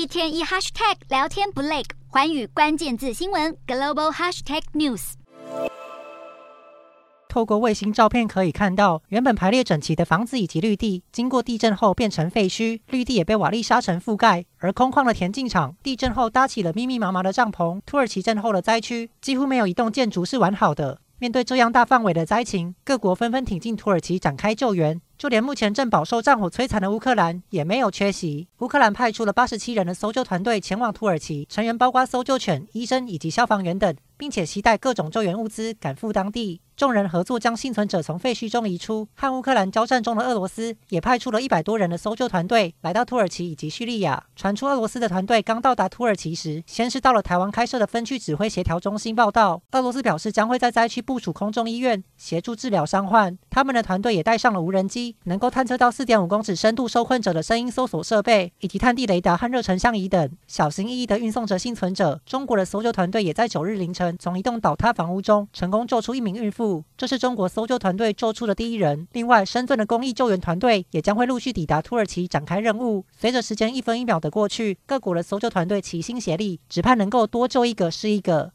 一天一 hashtag 聊天不累，环宇关键字新闻 global hashtag news。透过卫星照片可以看到，原本排列整齐的房子以及绿地，经过地震后变成废墟，绿地也被瓦砾沙尘覆盖。而空旷的田径场，地震后搭起了密密麻麻的帐篷。土耳其震后的灾区，几乎没有一栋建筑是完好的。面对这样大范围的灾情，各国纷纷挺进土耳其展开救援。就连目前正饱受战火摧残的乌克兰也没有缺席。乌克兰派出了八十七人的搜救团队前往土耳其，成员包括搜救犬、医生以及消防员等，并且携带各种救援物资赶赴当地。众人合作将幸存者从废墟中移出。和乌克兰交战中的俄罗斯也派出了一百多人的搜救团队来到土耳其以及叙利亚。传出俄罗斯的团队刚到达土耳其时，先是到了台湾开设的分区指挥协调中心报道。俄罗斯表示将会在灾区部署空中医院，协助治疗伤患。他们的团队也带上了无人机能够探测到四点五公尺深度受困者的声音搜索设备，以及探地雷达和热成像仪等，小心翼翼地运送着幸存者。中国的搜救团队也在九日凌晨从一栋倒塌房屋中成功救出一名孕妇。这是中国搜救团队救出的第一人。另外，深圳的公益救援团队也将会陆续抵达土耳其展开任务。随着时间一分一秒的过去，各国的搜救团队齐心协力，只盼能够多救一个是一个。